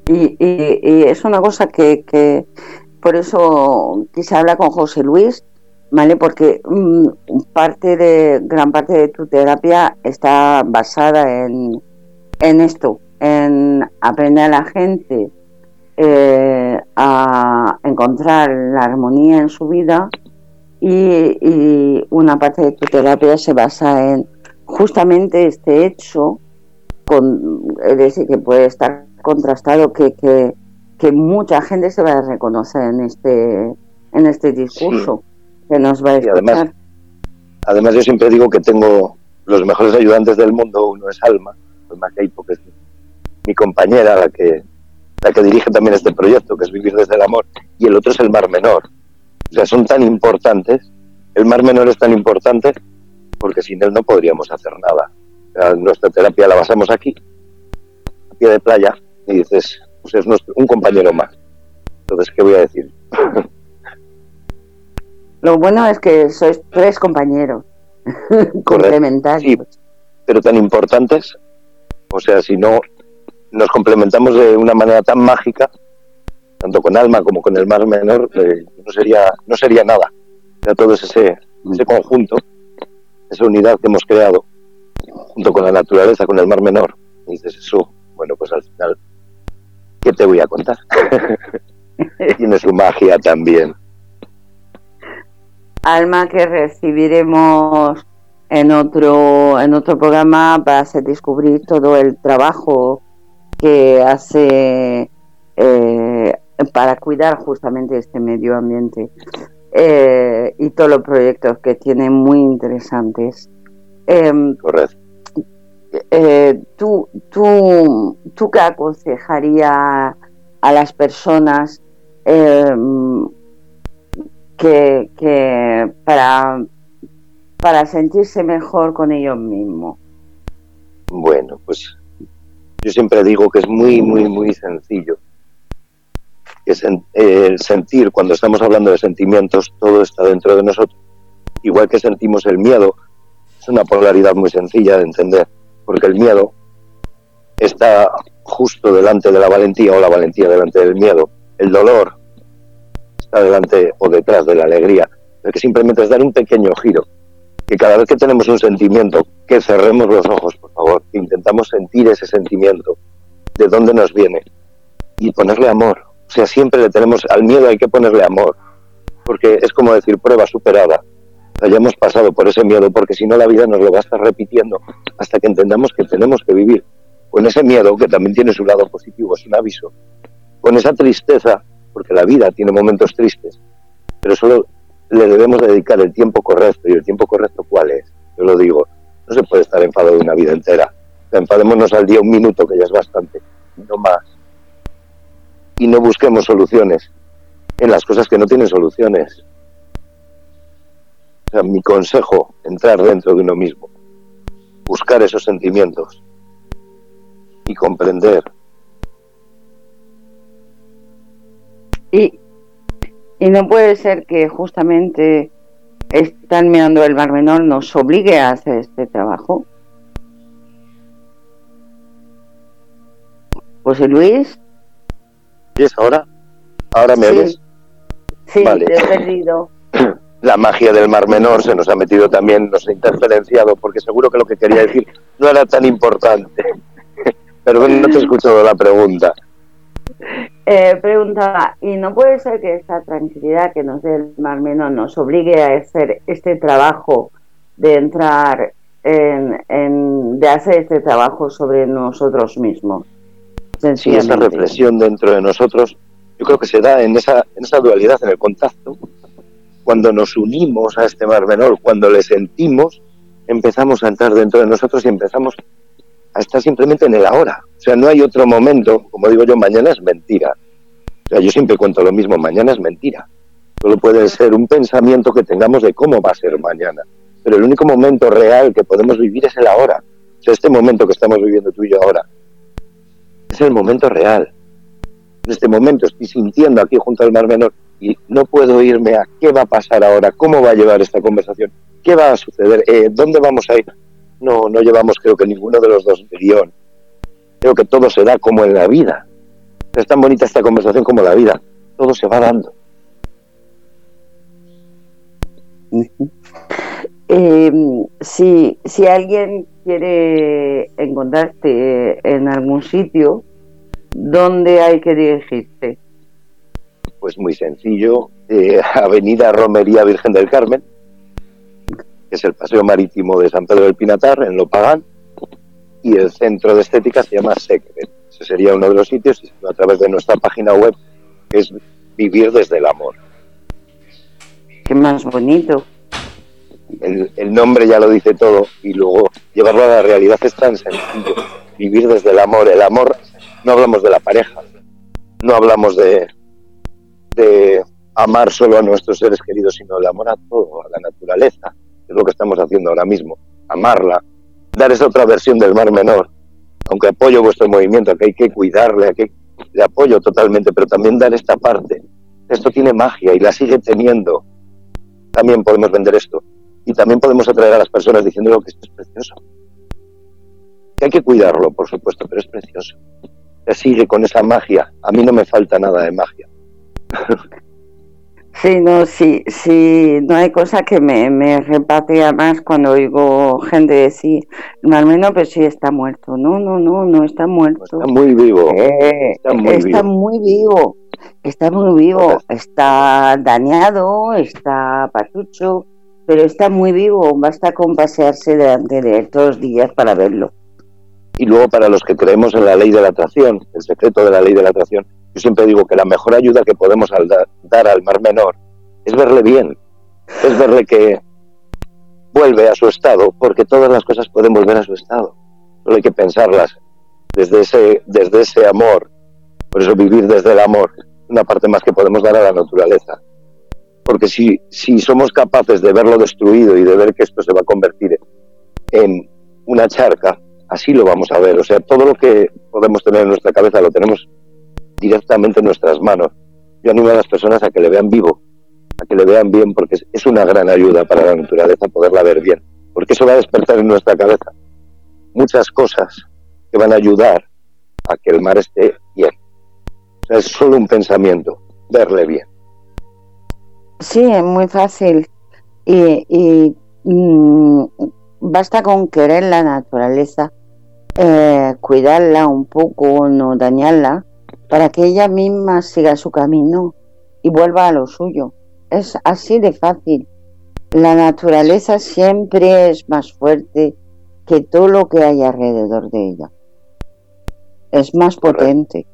Y, y, es una cosa que, por eso quise hablar con José Luis, ¿vale? Porque mm, parte de, gran parte de tu terapia está basada en, en esto, en aprender a la gente eh, a encontrar la armonía en su vida y, y, una parte de tu terapia se basa en justamente este hecho, con, es decir, que puede estar contrastado que, que que mucha gente se va a reconocer en este en este discurso que nos va a escuchar. además, además yo siempre digo que tengo los mejores ayudantes del mundo, uno es Alma, Alma Keipo, que es mi compañera, la que la que dirige también este proyecto, que es Vivir desde el Amor, y el otro es el Mar Menor. O sea, son tan importantes, el Mar Menor es tan importante porque sin él no podríamos hacer nada. nuestra terapia la basamos aquí, a pie de playa, y dices, pues es un compañero más. Entonces, ¿qué voy a decir? Lo bueno es que sois tres compañeros complementarios. pero tan importantes. O sea, si no nos complementamos de una manera tan mágica, tanto con alma como con el mar menor, eh, no sería no sería nada. Ya todo ese, ese conjunto, esa unidad que hemos creado, junto con la naturaleza, con el mar menor. Y dices eso, bueno, pues al final ¿qué te voy a contar? Tiene su magia también. Alma que recibiremos en otro en otro programa para hacer descubrir todo el trabajo que hace eh, para cuidar justamente este medio ambiente eh, y todos los proyectos que tiene muy interesantes. Em, Correcto eh, ¿tú, tú, ¿tú qué aconsejaría a las personas em, que, que para, para sentirse mejor con ellos mismos? Bueno, pues yo siempre digo que es muy, muy, muy sencillo. El sentir, cuando estamos hablando de sentimientos, todo está dentro de nosotros. Igual que sentimos el miedo, es una polaridad muy sencilla de entender porque el miedo está justo delante de la valentía o la valentía delante del miedo. El dolor está delante o detrás de la alegría. El que simplemente es dar un pequeño giro. Que cada vez que tenemos un sentimiento, que cerremos los ojos, por favor, intentamos sentir ese sentimiento, de dónde nos viene, y ponerle amor. O sea, siempre le tenemos al miedo hay que ponerle amor, porque es como decir prueba superada hayamos pasado por ese miedo, porque si no la vida nos lo va a estar repitiendo hasta que entendamos que tenemos que vivir con ese miedo, que también tiene su lado positivo, es un aviso, con esa tristeza, porque la vida tiene momentos tristes, pero solo le debemos dedicar el tiempo correcto. ¿Y el tiempo correcto cuál es? Yo lo digo, no se puede estar enfadado una vida entera. Enfadémonos al día un minuto, que ya es bastante, no más. Y no busquemos soluciones en las cosas que no tienen soluciones. Mi consejo, entrar dentro de uno mismo, buscar esos sentimientos y comprender. Y, y no puede ser que justamente estar mirando el Mar Menor nos obligue a hacer este trabajo. José Luis. ¿Y es ahora? ¿Ahora me sí. Sí, te he perdido. La magia del Mar Menor se nos ha metido también, nos ha interferenciado, porque seguro que lo que quería decir no era tan importante. Perdón, no te he escuchado la pregunta. Eh, preguntaba, ¿y no puede ser que esta tranquilidad que nos dé el Mar Menor nos obligue a hacer este trabajo de entrar en, en de hacer este trabajo sobre nosotros mismos? Sí, esa reflexión dentro de nosotros, yo creo que se da en esa, en esa dualidad, en el contacto. Cuando nos unimos a este Mar Menor, cuando le sentimos, empezamos a entrar dentro de nosotros y empezamos a estar simplemente en el ahora. O sea, no hay otro momento, como digo yo, mañana es mentira. O sea, yo siempre cuento lo mismo, mañana es mentira. Solo puede ser un pensamiento que tengamos de cómo va a ser mañana. Pero el único momento real que podemos vivir es el ahora. O sea, este momento que estamos viviendo tú y yo ahora es el momento real. En este momento estoy sintiendo aquí junto al Mar Menor y no puedo irme a qué va a pasar ahora, cómo va a llevar esta conversación, qué va a suceder, eh, dónde vamos a ir no, no llevamos creo que ninguno de los dos guion. Creo que todo se da como en la vida. Es tan bonita esta conversación como la vida. Todo se va dando. Eh, si, si alguien quiere encontrarte en algún sitio, ¿dónde hay que dirigirse? Pues muy sencillo, eh, Avenida Romería Virgen del Carmen, que es el Paseo Marítimo de San Pedro del Pinatar, en Lopagán, y el centro de estética se llama Secret. Ese sería uno de los sitios, y a través de nuestra página web, que es Vivir desde el Amor. Qué más bonito. El, nombre ya lo dice todo, y luego llevarlo a la realidad es tan sencillo. Vivir desde el amor. El amor, no hablamos de la pareja, no hablamos de, de amar solo a nuestros seres queridos, sino el amor a todo, a la naturaleza, es lo que estamos haciendo ahora mismo, amarla, dar esa otra versión del mar menor, aunque apoyo vuestro movimiento, que hay que cuidarle, que le apoyo totalmente, pero también dar esta parte. Esto tiene magia y la sigue teniendo. También podemos vender esto. Y también podemos atraer a las personas diciendo que esto es precioso. Que hay que cuidarlo, por supuesto, pero es precioso. Que sigue con esa magia. A mí no me falta nada de magia. Sí, no, sí, sí, no hay cosa que me, me repatria más cuando oigo gente decir, al menos pues sí está muerto. No, no, no, no está muerto. Está muy vivo. Eh, está, muy, está vivo. muy vivo. Está muy vivo. Está dañado, está patucho, pero está muy vivo. Basta con pasearse delante de él todos los días para verlo. Y luego para los que creemos en la ley de la atracción, el secreto de la ley de la atracción, yo siempre digo que la mejor ayuda que podemos dar al mar menor es verle bien, es verle que vuelve a su estado, porque todas las cosas pueden volver a su estado. Solo hay que pensarlas desde ese, desde ese amor. Por eso vivir desde el amor, una parte más que podemos dar a la naturaleza. Porque si, si somos capaces de verlo destruido y de ver que esto se va a convertir en una charca, así lo vamos a ver. O sea, todo lo que podemos tener en nuestra cabeza lo tenemos directamente en nuestras manos. Yo animo a las personas a que le vean vivo, a que le vean bien, porque es una gran ayuda para la naturaleza poderla ver bien, porque eso va a despertar en nuestra cabeza muchas cosas que van a ayudar a que el mar esté bien. O sea, es solo un pensamiento, verle bien. Sí, es muy fácil. Y, y mmm, basta con querer la naturaleza, eh, cuidarla un poco, no dañarla, para que ella misma siga su camino y vuelva a lo suyo. Es así de fácil. La naturaleza siempre es más fuerte que todo lo que hay alrededor de ella. Es más potente.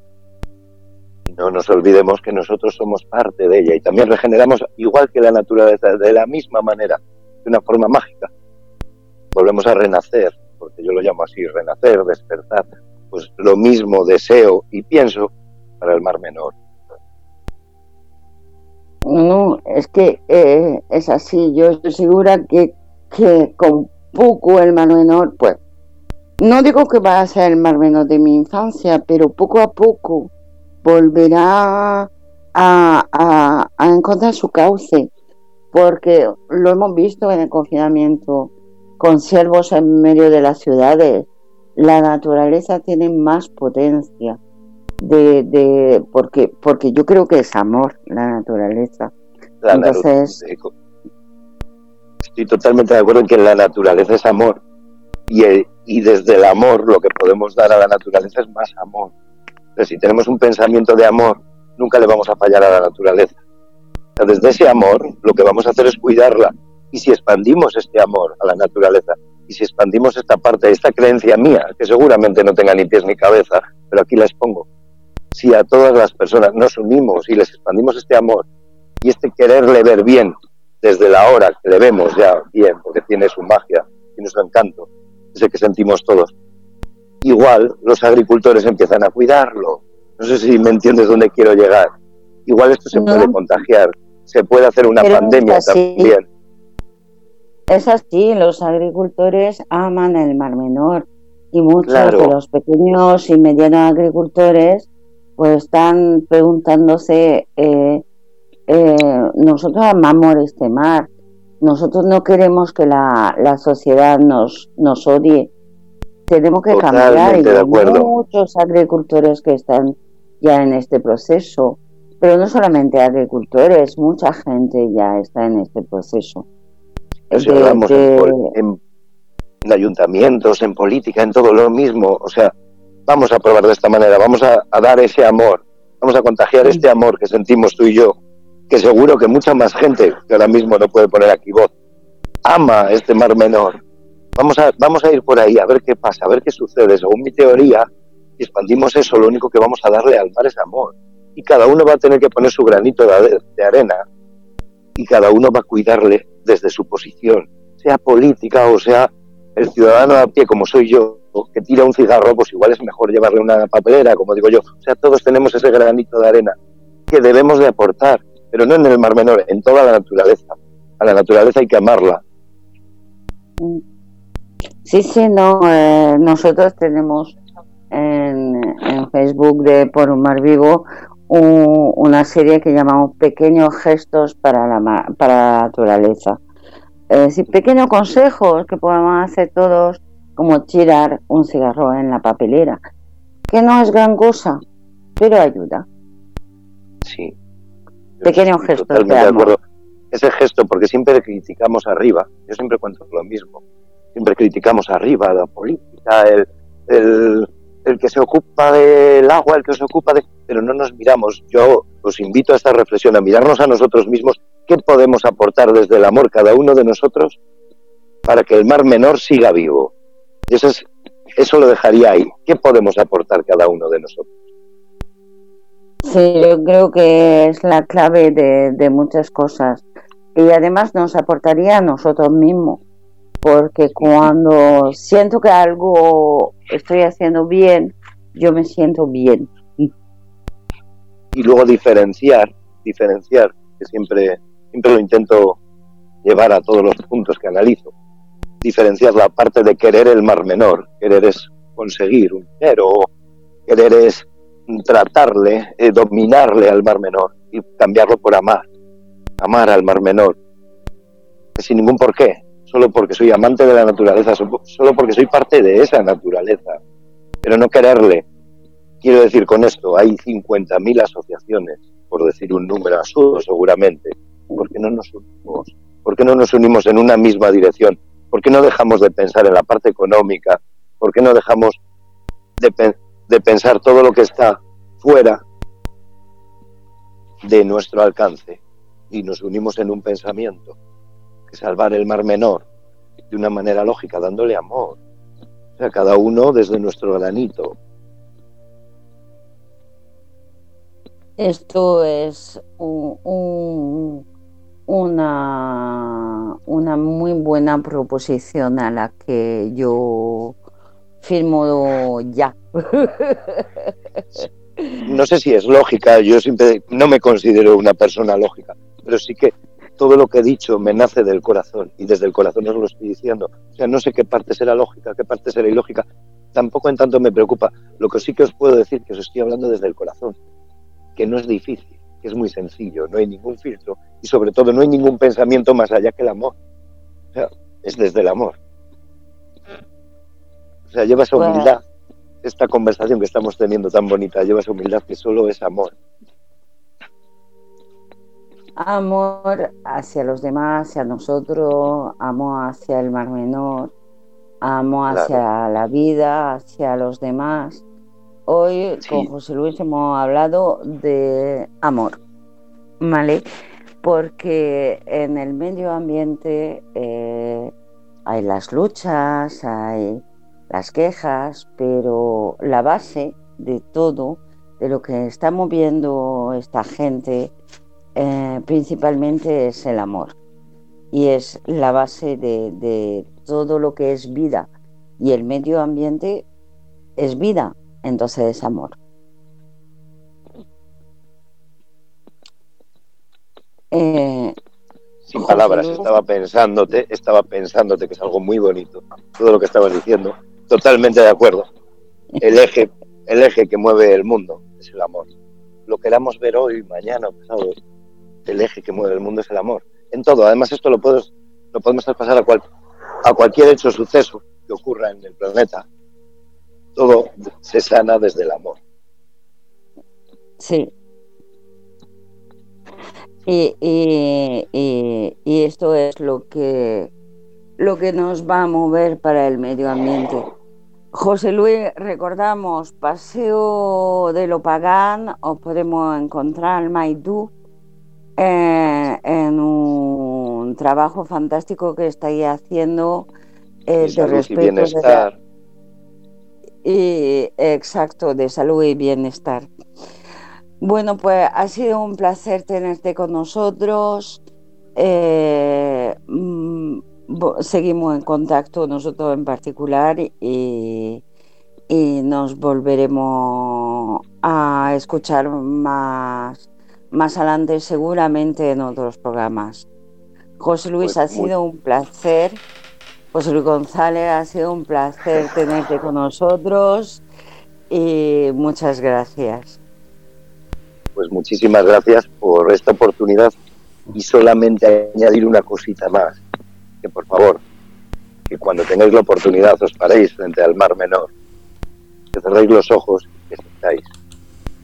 No nos olvidemos que nosotros somos parte de ella y también regeneramos igual que la naturaleza, de la misma manera, de una forma mágica. Volvemos a renacer, porque yo lo llamo así, renacer, despertar. Pues lo mismo deseo y pienso para el mar menor. No, es que eh, es así. Yo estoy segura que, que con poco el mar menor, pues, no digo que va a ser el mar menor de mi infancia, pero poco a poco volverá a, encontrar su cauce, porque lo hemos visto en el confinamiento, con ciervos en medio de las ciudades, la naturaleza tiene más potencia de, de porque porque yo creo que es amor la naturaleza. Entonces estoy totalmente de acuerdo en que la naturaleza es amor y, y desde el amor lo que podemos dar a la naturaleza es más amor si tenemos un pensamiento de amor, nunca le vamos a fallar a la naturaleza. desde ese amor, lo que vamos a hacer es cuidarla. Y si expandimos este amor a la naturaleza, y si expandimos esta parte, esta creencia mía, que seguramente no tenga ni pies ni cabeza, pero aquí la expongo, si a todas las personas nos unimos y les expandimos este amor y este quererle ver bien desde la hora que le vemos ya bien, porque tiene su magia, tiene su encanto, ese que sentimos todos, igual los agricultores empiezan a cuidarlo. No sé si me entiendes dónde quiero llegar. Igual esto se puede contagiar, se puede hacer una pandemia también. Es así, los agricultores aman el Mar Menor y muchos de los pequeños y medianos agricultores pues están preguntándose, eh, eh, nosotros amamos este mar, nosotros no queremos que la, la sociedad nos, nos odie, tenemos que cambiar. Hay muchos agricultores que están ya en este proceso, pero no solamente agricultores, mucha gente ya está en este proceso. en, ayuntamientos, en política, en todo lo mismo. O sea, vamos a probar de esta manera, vamos a, dar ese amor, vamos a contagiar este amor que sentimos tú y yo, que seguro que mucha más gente, que ahora mismo no puede poner aquí voz, ama este mar menor Vamos a, vamos a ir por ahí a ver qué pasa, a ver qué sucede. Según mi teoría, si expandimos eso, lo único que vamos a darle al mar es amor. Y cada uno va a tener que poner su granito de, de arena y cada uno va a cuidarle desde su posición, sea política o sea el ciudadano a pie como soy yo, que tira un cigarro, pues igual es mejor llevarle una papelera, como digo yo. O sea, todos tenemos ese granito de arena que debemos de aportar, pero no en el Mar Menor, en toda la naturaleza. A la naturaleza hay que amarla. Sí, sí, no. Eh, nosotros tenemos en, Facebook de Por un Mar Vivo una serie que llamamos Pequeños Gestos para la, para la Naturaleza. Es pequeños consejos que podemos hacer todos, como tirar un cigarro en la papelera, que no es gran cosa, pero ayuda. Sí. Pequeños gestos. Totalmente de acuerdo. Ese gesto, porque siempre criticamos arriba, yo siempre cuento lo mismo siempre criticamos arriba la política, el, el, que se ocupa del agua, el que se ocupa de... Pero no nos miramos. Yo os invito a esta reflexión, a mirarnos a nosotros mismos, qué podemos aportar desde el amor cada uno de nosotros para que el mar menor siga vivo. Y eso, es, eso lo dejaría ahí. ¿Qué podemos aportar cada uno de nosotros? Sí, yo creo que es la clave de, de muchas cosas. Y además nos aportaría a nosotros mismos porque cuando siento que algo estoy haciendo bien, yo me siento bien. Y luego diferenciar, diferenciar, que siempre, siempre lo intento llevar a todos los puntos que analizo. Diferenciar la parte de querer el mar menor, querer es conseguir un dinero, querer es tratarle, eh, dominarle al mar menor y cambiarlo por amar, amar al mar menor, sin ningún porqué, solo porque soy amante de la naturaleza, solo porque soy parte de esa naturaleza, pero no quererle. Quiero decir con esto, hay 50.000 asociaciones, por decir un número absurdo seguramente. ¿Por qué no nos unimos? ¿Por qué no nos unimos en una misma dirección? ¿Por qué no dejamos de pensar en la parte económica? ¿Por qué no dejamos de, de pensar todo lo que está fuera de nuestro alcance y nos unimos en un pensamiento? Que salvar el mar menor de una manera lógica, dándole amor. O sea, cada uno desde nuestro granito. Esto es una, una muy buena proposición a la que yo firmo ya. No sé si es lógica, yo siempre no me considero una persona lógica, pero sí que todo lo que he dicho me nace del corazón y desde el corazón os lo estoy diciendo. O sea, no sé qué parte será lógica, qué parte será ilógica. Tampoco en tanto me preocupa. Lo que sí que os puedo decir que os estoy hablando desde el corazón, que no es difícil, que es muy sencillo, no hay ningún filtro y sobre todo no hay ningún pensamiento más allá que el amor. O sea, es desde el amor. O sea, lleva esa humildad. Esta conversación que estamos teniendo tan bonita lleva esa humildad que solo es amor amor hacia los demás, hacia nosotros, amor hacia el mar menor, amor hacia la vida, hacia los demás. Hoy con José Luis hemos hablado de amor, ¿vale? Porque en el medio ambiente eh, hay las luchas, hay las quejas, pero la base de todo, de lo que está moviendo esta gente, eh, principalmente es el amor y es la base de, todo lo que es vida y el medio ambiente es vida, entonces es amor. Eh, Sin palabras, estaba pensándote, estaba pensándote que es algo muy bonito, todo lo que estabas diciendo, totalmente de acuerdo. El eje, el eje que mueve el mundo es el amor. Lo queramos ver hoy, mañana, pasado, el eje que mueve el mundo es el amor. En todo. Además, esto lo, puedes, lo podemos traspasar a, a cualquier hecho suceso que ocurra en el planeta. Todo se sana desde el amor. Sí. Y, esto es lo que, lo que nos va a mover para el medio ambiente. José Luis, recordamos, Paseo de lo Pagán, os podemos encontrar en Maidú, eh, en un trabajo fantástico que estáis haciendo eh, de respeto y bienestar. y exacto, de salud y bienestar. Bueno, pues ha sido un placer tenerte con nosotros. Eh, mm, seguimos en contacto nosotros en particular y, y nos volveremos a escuchar más más adelante seguramente en otros programas. José Luis, pues ha sido un placer. José Luis González, ha sido un placer tenerte con nosotros y muchas gracias. Pues muchísimas gracias por esta oportunidad y solamente añadir una cosita más, que por favor, que cuando tengáis la oportunidad os paréis frente al mar menor, que cerréis los ojos y que sentáis.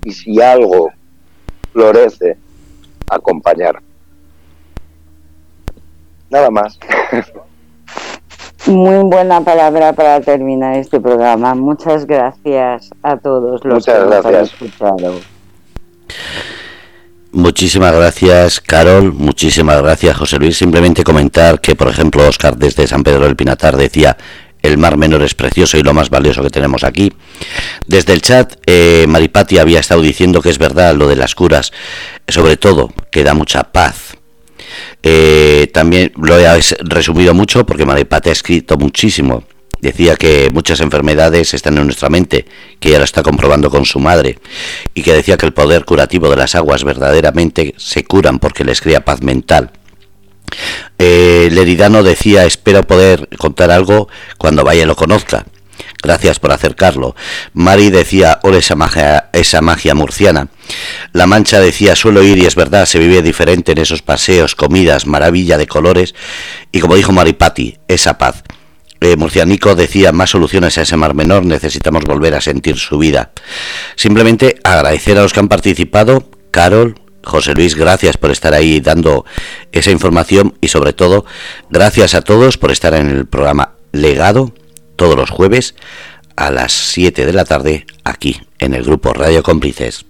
Y si algo florece acompañar. Nada más. Muy buena palabra para terminar este programa. Muchas gracias a todos los que nos han escuchado. Muchísimas gracias, Carol. Muchísimas gracias, José Luis. Simplemente comentar que, por ejemplo, Oscar desde San Pedro del Pinatar decía el Mar Menor es precioso y lo más valioso que tenemos aquí. Desde el chat, eh, Maripati había estado diciendo que es verdad lo de las curas, sobre todo que da mucha paz. Eh, también lo he resumido mucho porque Maripati ha escrito muchísimo. Decía que muchas enfermedades están en nuestra mente, que ya lo está comprobando con su madre, y que decía que el poder curativo de las aguas verdaderamente se curan porque les crea paz mental. Eh, Leridano decía, espero poder contar algo cuando vaya lo conozca. Gracias por acercarlo. Mari decía, hola esa magia, esa magia murciana. La Mancha decía, suelo ir y es verdad, se vive diferente en esos paseos, comidas, maravilla de colores. Y como dijo Maripati, esa paz. Eh, Murcianico decía, más soluciones a ese mar menor, necesitamos volver a sentir su vida. Simplemente agradecer a los que han participado, Carol, José Luis, gracias por estar ahí dando esa información y sobre todo gracias a todos por estar en el programa Legado todos los jueves a las 7 de la tarde aquí en el grupo Radio Cómplices.